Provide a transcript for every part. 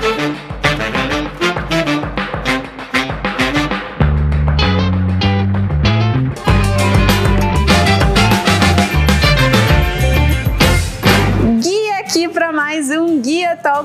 thank you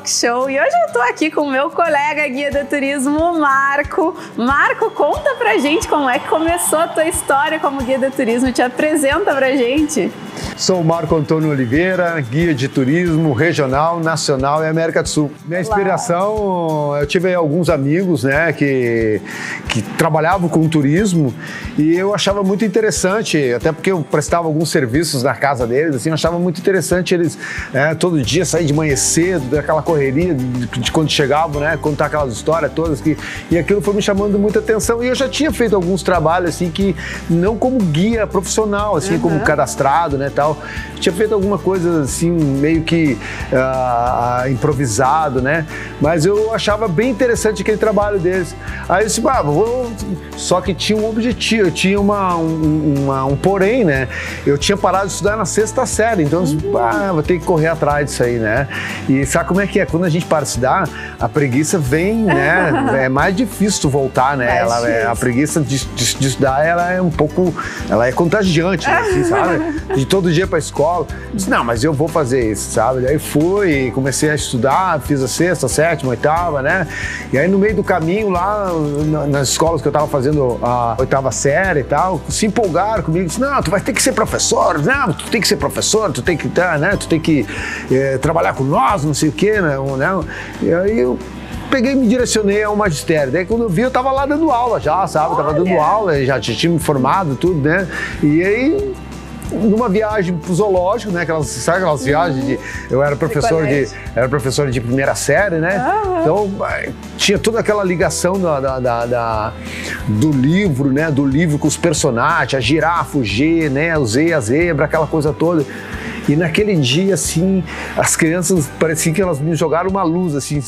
Talk Show e hoje eu tô aqui com o meu colega guia do turismo, Marco. Marco, conta pra gente como é que começou a tua história como guia do turismo, te apresenta pra gente. Sou Marco Antônio Oliveira, guia de turismo regional, nacional e América do Sul. Minha inspiração, eu tive alguns amigos, né, que, que trabalhavam com turismo e eu achava muito interessante, até porque eu prestava alguns serviços na casa deles, assim, eu achava muito interessante eles é, todo dia sair de manhã cedo, daquela correria de, de quando chegavam, né, contar aquelas histórias todas que e aquilo foi me chamando muita atenção e eu já tinha feito alguns trabalhos assim que não como guia profissional, assim, uhum. como cadastrado, né, tal. Tinha feito alguma coisa assim, meio que uh, improvisado, né? Mas eu achava bem interessante aquele trabalho deles. Aí eu disse, ah, vou... só que tinha um objetivo, tinha uma, um, uma, um porém, né? Eu tinha parado de estudar na sexta série, então eu disse, ah, vou ter que correr atrás disso aí, né? E sabe como é que é? Quando a gente para de estudar, a preguiça vem, né? é mais difícil tu voltar, né? ela, é, a preguiça de, de, de, estudar, ela é um pouco, ela é contagiante, né? assim, sabe? De todo dia para a escola. Disse, não, mas eu vou fazer isso, sabe? Daí fui, comecei a estudar, fiz a sexta, sétima, oitava, né? E aí no meio do caminho lá, nas escolas que eu estava fazendo a oitava série e tal, se empolgaram comigo, disse, não, tu vai ter que ser professor, não, tu tem que ser professor, tu tem que, né? Tu tem que é, trabalhar com nós, não sei o quê, né? Né? E aí eu peguei e me direcionei ao magistério. Daí quando eu vi, eu tava lá dando aula já, sabe? Olha. Tava dando aula, já tinha me formado, tudo, né? E aí numa viagem pro zoológico, né? Aquelas, sabe aquelas uhum. viagens de. Eu era professor de. Era professor de primeira série, né? Uhum. Então tinha toda aquela ligação da, da, da, da, do livro, né? Do livro com os personagens, a girafa, o G, né? O Z, a zebra, aquela coisa toda. E naquele dia, assim, as crianças parecia que elas me jogaram uma luz, assim.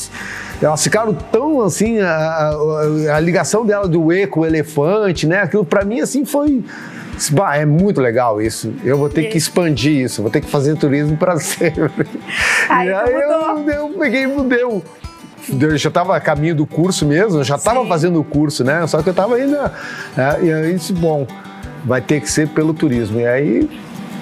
Elas ficaram tão assim, a, a, a ligação dela do E com o elefante, né? Aquilo para mim, assim, foi Bah, é muito legal isso. Eu vou ter que expandir isso, vou ter que fazer turismo para sempre. Aí, e aí eu, eu peguei e mudei. Eu já estava a caminho do curso mesmo, eu já estava fazendo o curso, né? Só que eu estava ainda. É, e aí disse, bom, vai ter que ser pelo turismo. E aí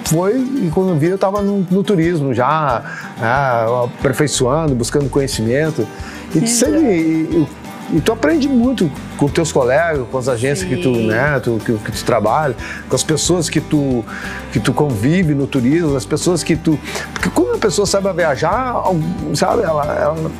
foi, e quando vi, eu estava no, no, turismo já, é, aperfeiçoando, buscando conhecimento. E sempre, e tu aprende muito com teus colegas, com as agências Sim. que tu, né, tu, que, que, tu trabalha, com as pessoas que tu, que tu convive no turismo, as pessoas que tu. Porque quando a pessoa sabe viajar, sabe, ela, ela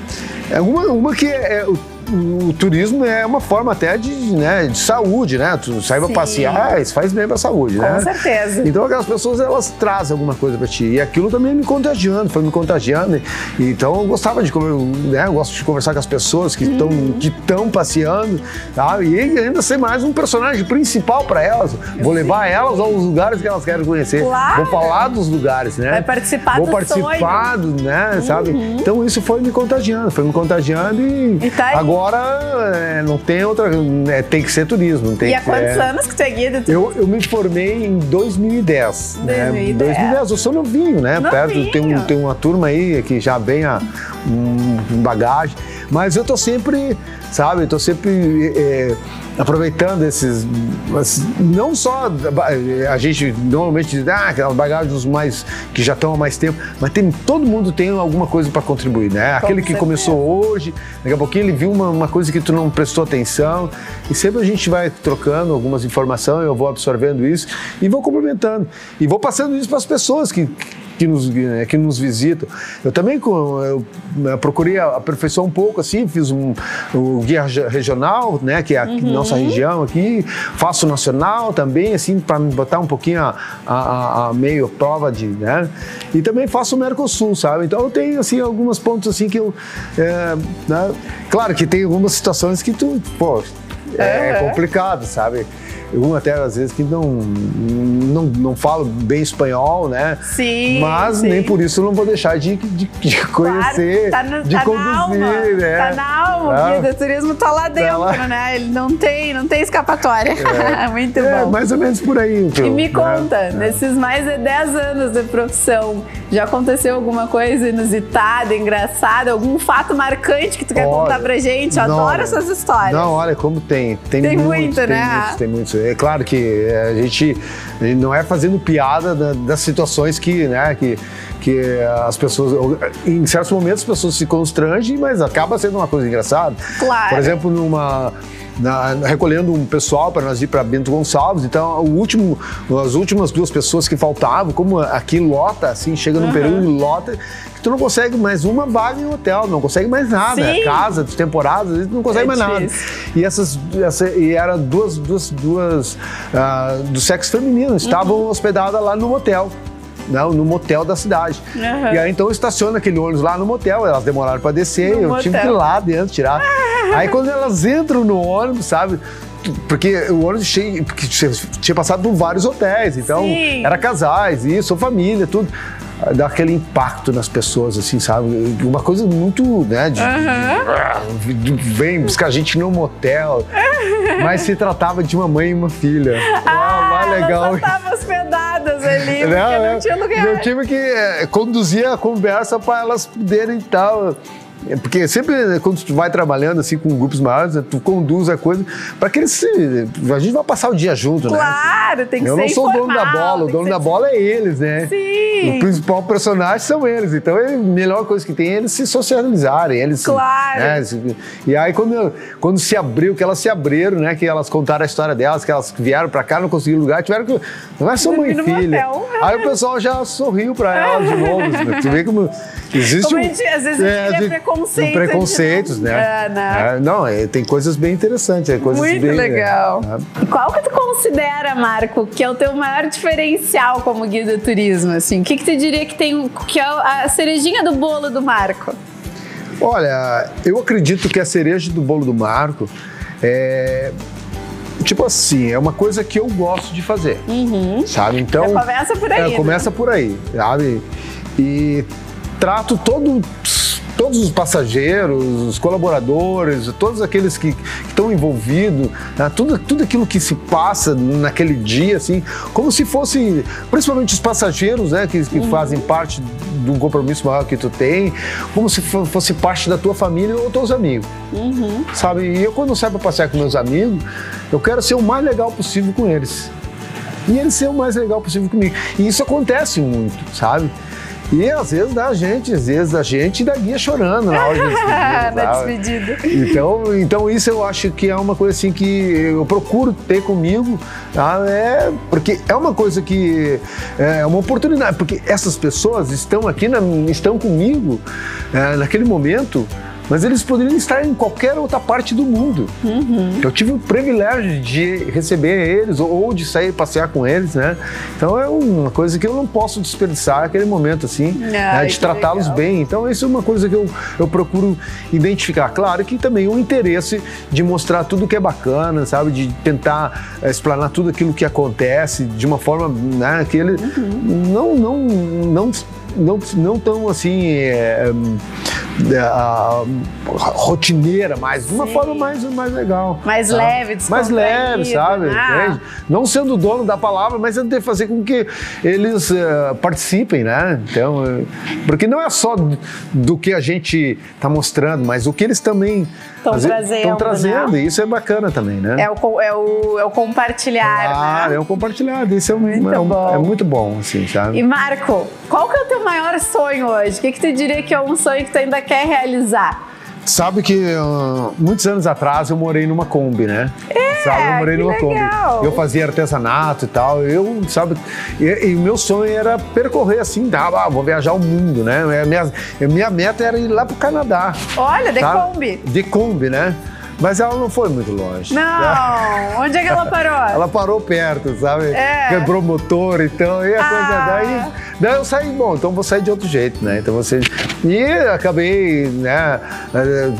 é uma, uma que é, é o turismo é uma forma até de, né, de saúde, né? Tu saiba Sim. passear, isso faz bem pra saúde, Com né? Com certeza. Então aquelas pessoas, elas trazem alguma coisa para ti. E aquilo também me contagiando, foi me contagiando. Então eu gostava de, né, eu gosto de conversar com as pessoas que estão uhum. que passeando, tá? E ainda ser mais um personagem principal para elas. Vou levar elas aos lugares que elas querem conhecer. Claro. Vou falar dos lugares, né? Vai participar Vou participar, sonho. né, uhum. sabe? Então isso foi me contagiando, foi me contagiando e, e tá agora agora é, não tem outra. É, tem que ser turismo. Tem e há quantos é... anos que tu é guia de turismo? Eu, eu me formei em 2010. 2010. Né? 2010. Eu sou novinho, né? Novinho. Perto, tem, um, tem uma turma aí que já vem a um, um bagagem. Mas eu tô sempre, sabe, eu tô sempre é, aproveitando esses. Não só a gente normalmente diz, ah, aquelas bagagens mais que já estão há mais tempo, mas tem, todo mundo tem alguma coisa para contribuir, né? Aquele que começou hoje, daqui a pouquinho ele viu uma, uma, coisa que tu não prestou atenção, e sempre a gente vai trocando algumas informações, eu vou absorvendo isso e vou complementando. E vou passando isso para as pessoas que que nos, né, que nos visitam. Eu também eu procurei aperfeiçoar um pouco, assim, fiz um, o guia regional, né, que é a uhum. nossa região aqui, faço nacional também, assim, para botar um pouquinho a, a, a, meio prova de, né, e também faço o Mercosul, sabe? Então eu tenho, assim, alguns pontos, assim, que eu, é, né, claro que tem algumas situações que tu, pô, é complicado, sabe? Um até às vezes que não, não, não falo bem espanhol, né? Sim. Mas sim. nem por isso eu não vou deixar de, de, de conhecer, claro, tá no, de tá conduzir, na alma, né? Tá na alma, Ah. o guia do turismo tá lá dentro, lá. né? Ele não tem, não tem escapatória. Muito É, bom. mais ou menos por aí. E me né? conta, nesses mais de 10 anos de profissão, já aconteceu alguma coisa inusitada, engraçada, algum fato marcante que tu quer Olha, contar pra gente? Eu não, adoro essas histórias. Não, olha como tem. Tem, Tem muito, tem né? Muitos, tem É claro que a gente, a gente não é fazendo piada da- das situações que, né, que, que as pessoas, em certos momentos as pessoas se constrangem, mas acaba sendo uma coisa engraçada. Claro. Por exemplo, numa na- recolhendo um pessoal para nós ir para Bento Gonçalves, então o último, as últimas duas pessoas que faltavam, como aqui lota, assim, chega num período e lota, tu não consegue mais uma vaga em hotel, não consegue mais nada, Sim. casa, de temporada, vezes não consegue É mais nada. difícil. E essas, essa, e era duas, duas, duas ah, do sexo feminino, estavam Uhum. hospedadas lá no motel. Não, no motel da cidade. Uhum. E aí então estaciona aquele ônibus lá no motel, elas demoraram para descer, No eu tive que ir motel. lá dentro tirar. aí quando elas entram no ônibus, sabe? Porque o ônibus cheio, porque tinha tinha passado por vários hotéis, então Sim. era casais, isso, família, tudo. Dá aquele impacto nas pessoas, assim, sabe? Uma coisa muito, né? De, de- vem buscar a gente no motel. Mas se tratava de uma mãe e uma filha. Ah, mais legal. Estavam hospedadas ali, Não, não né? tinha lugar. Eu tive que eh, conduzir a conversa para elas poderem tal. Porque sempre né, quando tu vai trabalhando assim com grupos maiores, né, tu conduz a coisa para que eles se. A gente vai passar o dia junto, né? Claro, tem que Eu ser não sou o dono da bola, o dono da bola é eles, né? Sim. O principal personagem são eles. Então, é a melhor coisa que tem é eles se socializarem. Eles, Claro. né, e aí, quando, quando se abriu, que elas se abriram, né? Que elas contaram a história delas, que elas vieram pra cá, não conseguiram lugar, tiveram que. Não é só mãe e filha. Aí o pessoal já sorriu pra elas de novo. né? Tu vê como existe Como a gente- às vezes a gente cria preconceito, preconceitos, gente né? não- é, né? É, não, é, tem coisas bem interessantes. É coisas Muito bem, legal. é, qual que tu considera, Marco, que é o teu maior diferencial como guia de turismo? Assim? O que, que tu diria que tem que é a cerejinha do bolo do Marco? Olha, eu acredito que a cereja do bolo do Marco é. Tipo assim, é uma coisa que eu gosto de fazer, sabe? Então. Já começa por aí, É, né? começa por aí, sabe? E trato todo, todos os passageiros, os colaboradores, todos aqueles que estão envolvidos, né? tudo, tudo aquilo que se passa naquele dia, assim, como se fosse, principalmente os passageiros, né, que, Uhum. que fazem parte de um compromisso maior que tu tem, como se fo- fosse parte da tua família ou teus amigos, Uhum. sabe? E eu quando saio para passear com meus amigos, eu quero ser o mais legal possível com eles e ele ser o mais legal possível comigo. E isso acontece muito, sabe? E às vezes dá gente, às vezes a gente dá guia chorando na hora de despedir, Na despedida. Então, então isso eu acho que é uma coisa assim que eu procuro ter comigo, tá? é, porque é uma coisa que é uma oportunidade, porque essas pessoas estão aqui, na- estão comigo é, naquele momento, mas eles poderiam estar em qualquer outra parte do mundo. Eu tive o privilégio de receber eles ou, de sair passear com eles, né? Então é uma coisa que eu não posso desperdiçar aquele momento assim, né? Ai, de que tratá-los bem. Então isso é uma coisa que eu, eu procuro identificar. Claro que também o interesse de mostrar tudo que é bacana, sabe? De tentar eh, explanar tudo aquilo que acontece de uma forma né, que ele não, não, não, não, não tão assim. eh, ah, rotineira, mas de uma Sim. forma mais, mais legal. Mais tá? leve, Mais leve, sabe? né? Entende? Não sendo o dono da palavra, mas de fazer com que eles eh, participem, né? Então, eh, porque não é só do, do que a gente está mostrando, mas o que eles também Tão às vezes, trazendo, trazendo, né? e isso é bacana também, né? É o, é o, é o compartilhar, Claro, né? é um compartilhado, isso é, um- Muito é um- bom. é muito bom, assim, sabe? E Marco, qual que é o teu maior sonho hoje? O que, que tu diria que é um sonho que tu ainda quer realizar? Sabe que ah, muitos anos atrás eu morei numa Kombi, né? É, sabe, eu morei numa legal. Kombi. Eu fazia artesanato e tal. Eu, sabe, e, o meu sonho era percorrer assim, tá, ah, vou viajar o mundo, né? A minha, a minha meta era ir lá pro Canadá. Olha, de sabe? Kombi. De Kombi, né? Mas ela não foi muito longe. Não, onde é que ela parou? Ela parou perto, sabe? É. Quebrou o motor, então, e a Ah. coisa daí. Daí eu saí, bom, então vou sair de outro jeito, né? Então você. E acabei, né, eh,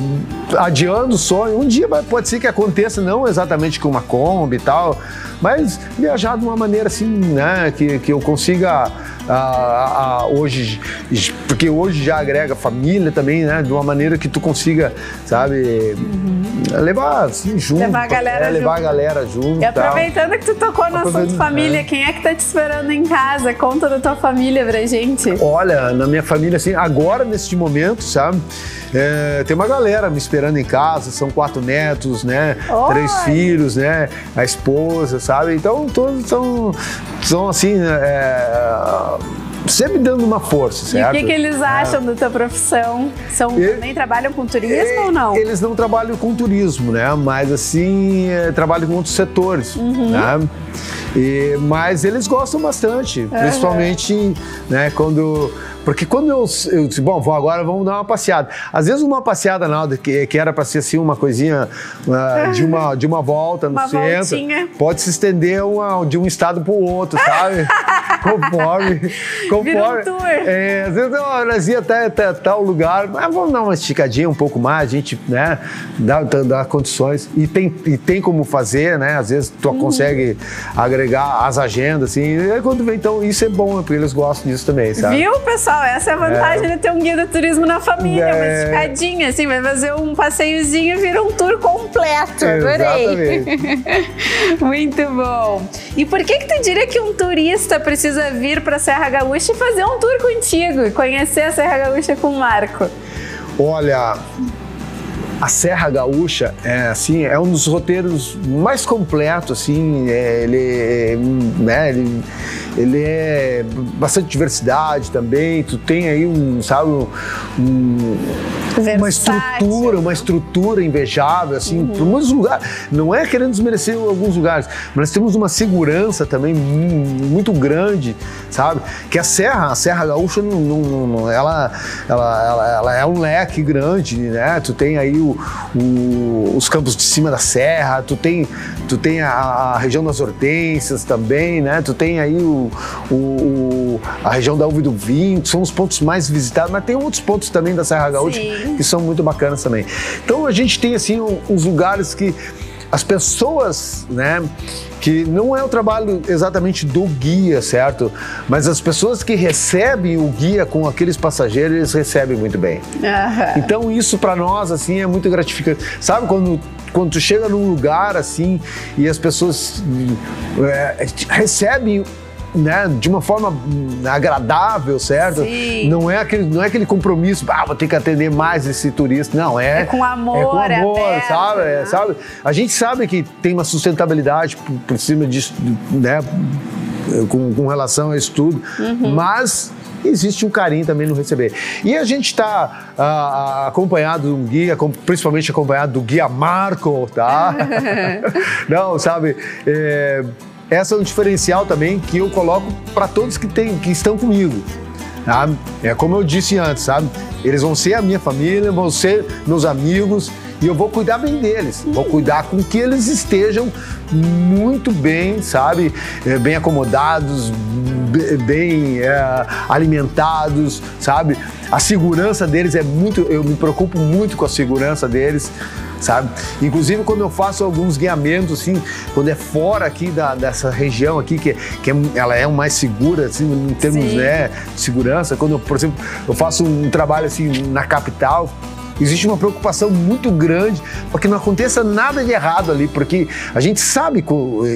adiando o sonho. Um dia pode ser que aconteça, não exatamente com uma Kombi e tal, mas viajar de uma maneira assim, né, que, que eu consiga a, a, hoje, porque hoje já agrega família também, né? De uma maneira que tu consiga, sabe, uhum. levar assim, junto. Levar a galera é, levar junto. a galera junto. E aproveitando tal. que tu tocou no assunto família, é. quem é que tá te esperando em casa? Conta da tua família pra gente. Olha, na minha família, assim, agora neste momento, sabe? É, tem uma galera me esperando em casa, são quatro netos, né? Oi. Três filhos, né? A esposa, sabe? Então todos são, são assim, é, sempre dando uma força, certo? E o que, que eles acham é. da tua profissão? São, e, também trabalham com turismo ou não? Eles não trabalham com turismo, né? Mas assim, é, trabalham com outros setores, uhum. né? E, mas eles gostam bastante, uhum. principalmente né, quando porque quando eu, eu disse, bom, vou agora, vamos dar uma passeada. Às vezes uma passeada nada que, que era para ser assim uma coisinha uh, de, uma, de uma volta no uma centro, voltinha. pode se estender uma, de um estado para o outro, sabe? conforme. conforme um. É, às vezes nós ia até, até tal lugar, mas vamos dar uma esticadinha um pouco mais, a gente né, dá, dá, condições. E tem, e tem como fazer, né? Às vezes tu hum. consegue agregar as agendas, assim. E quando vem, então, isso é bom, porque eles gostam disso também, sabe? Viu, pessoal? Legal. Essa é a vantagem é. de ter um guia de turismo na família, é. uma esticadinha, assim, vai fazer um passeiozinho e vira um tour completo. Adorei. Muito bom. E por que que tu diria que um turista precisa vir para Serra Gaúcha e fazer um tour contigo e conhecer a Serra Gaúcha com o Marco? Olha, a Serra Gaúcha é assim é um dos roteiros mais completos assim é, ele, né, ele ele é bastante diversidade também. Tu tem aí um, sabe, um, uma estrutura, uma estrutura invejável, assim, uhum. para muitos lugares. Não é querendo desmerecer alguns lugares, mas temos uma segurança também muito grande, sabe? Que a Serra, a Serra Gaúcha, não, não, não ela, ela, ela, ela, é um leque grande, né? Tu tem aí o, o, os campos de cima da serra, tu tem, tu tem a, a região das hortênsias também, né? Tu tem aí o, o, a região da uva do vinho, que são os pontos mais visitados, mas tem outros pontos também da Serra Gaúcha Sim. que são muito bacanas também. Então a gente tem assim uns lugares que as pessoas, né, que não é o trabalho exatamente do guia, certo? Mas as pessoas que recebem o guia com aqueles passageiros, eles recebem muito bem. Uhum. Então isso para nós assim é muito gratificante. Sabe quando quando tu chega num lugar assim e as pessoas é, recebem né, de uma forma agradável, certo? Sim. Não é aquele, não é aquele compromisso, ah, vou ter que atender mais esse turista. Não, é. É com amor, é com amor, é aberto, sabe? Né? É, sabe? A gente sabe que tem uma sustentabilidade por, por cima disso, né? Com, com relação a isso tudo, uhum. mas existe um carinho também no receber. E a gente está uh, acompanhado de um guia, principalmente acompanhado do guia Marco, tá? Não, sabe? É, essa é um diferencial também que eu coloco para todos que, tem, que estão comigo. É como eu disse antes, sabe? Eles vão ser a minha família, vão ser meus amigos e eu vou cuidar bem deles. Vou cuidar com que eles estejam muito bem, sabe? É, bem acomodados, bem é, alimentados, sabe? A segurança deles é muito. Eu me preocupo muito com a segurança deles sabe? Inclusive quando eu faço alguns guiamentos, assim, quando é fora aqui da, dessa região aqui, que, que é, ela é mais segura, assim, em termos né, de segurança, quando eu, por exemplo, eu faço um trabalho assim na capital, existe uma preocupação muito grande para que não aconteça nada de errado ali, porque a gente sabe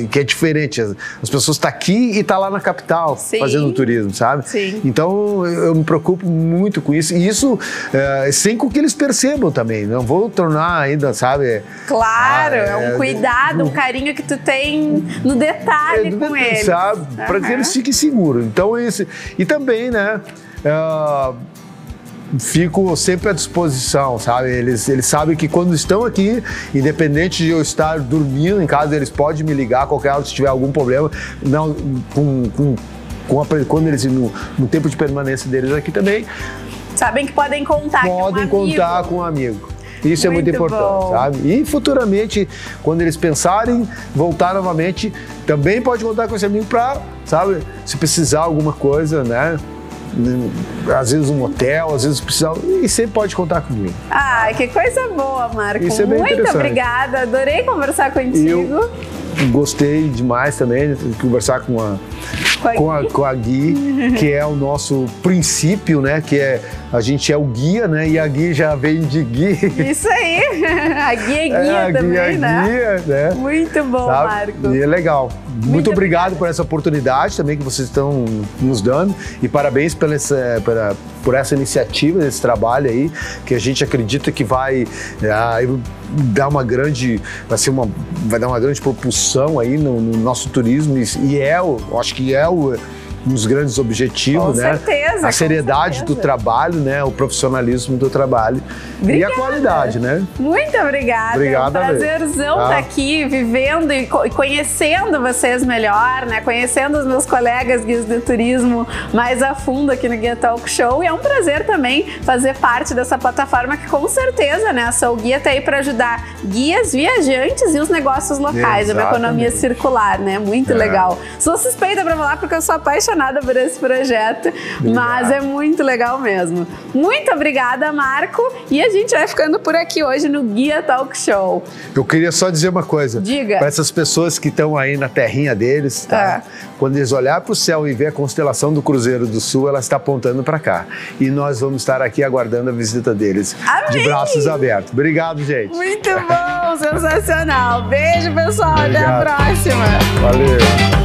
que é diferente. As pessoas estão tá aqui e estão tá lá na capital Sim. fazendo turismo, sabe? Sim. Então eu me preocupo muito com isso. E isso é, sem que eles percebam também. Não vou tornar ainda, sabe? Claro, ah, é, um é, cuidado, um carinho que tu tem no detalhe é, com eles. Sabe? Para que eles fiquem seguros. Então, esse. E também, né? Uh, fico sempre à disposição, sabe? Eles, eles sabem que quando estão aqui, independente de eu estar dormindo em casa, eles podem me ligar a qualquer hora se tiver algum problema. Não, com, com, com a, quando eles no, no tempo de permanência deles aqui também. Sabem que podem contar podem com um contar com um amigo. Isso muito é muito importante, bom. sabe? E futuramente, quando eles pensarem voltar novamente, também pode contar com esse amigo para, sabe, se precisar alguma coisa, né? Às vezes um hotel, às vezes precisa. E sempre pode contar comigo. Ah, que coisa boa, Marco. Isso é bem Muito obrigada, adorei conversar contigo. Eu gostei demais também de conversar com a com a, com a Gui, que é o nosso princípio, né? Que é a gente é o guia, né? E a Gui já vem de Gui. Isso aí, a Gui é guia é, a também, guia, né? Guia, né? Muito bom, Sabe? Marco. E é legal. Muito, Muito obrigado por essa oportunidade também que vocês estão nos dando e parabéns pela essa, pela, por essa iniciativa, esse trabalho aí, que a gente acredita que vai ah, dar uma grande, vai ser uma, vai dar uma grande propulsão aí no, no nosso turismo e, e é, eu acho que é o um dos grandes objetivos, com né? Certeza, a seriedade certeza. do trabalho, né? O profissionalismo do trabalho obrigada. e a qualidade, né? Muito obrigada. Obrigada. É um prazerzão estar tá aqui, vivendo e conhecendo vocês melhor, né? Conhecendo os meus colegas guias de turismo mais a fundo aqui no Guia Talk Show. E é um prazer também fazer parte dessa plataforma que com certeza, né? A Sou Guia está aí para ajudar guias, viajantes e os negócios locais, é uma economia circular, né? Muito é. legal. Sou suspeita para falar porque eu sou apaixonada apaixonada por esse projeto, Obrigado. mas é muito legal mesmo. Muito obrigada, Marco. E a gente vai ficando por aqui hoje no Guia Talk Show. Eu queria só dizer uma coisa. Diga. Para essas pessoas que estão aí na terrinha deles, tá? É. Quando eles olhar para o céu e ver a constelação do Cruzeiro do Sul, ela está apontando para cá. E nós vamos estar aqui aguardando a visita deles. Amém. De braços abertos. Obrigado, gente. Muito bom, sensacional. Beijo, pessoal. Obrigado. Até a próxima. Valeu.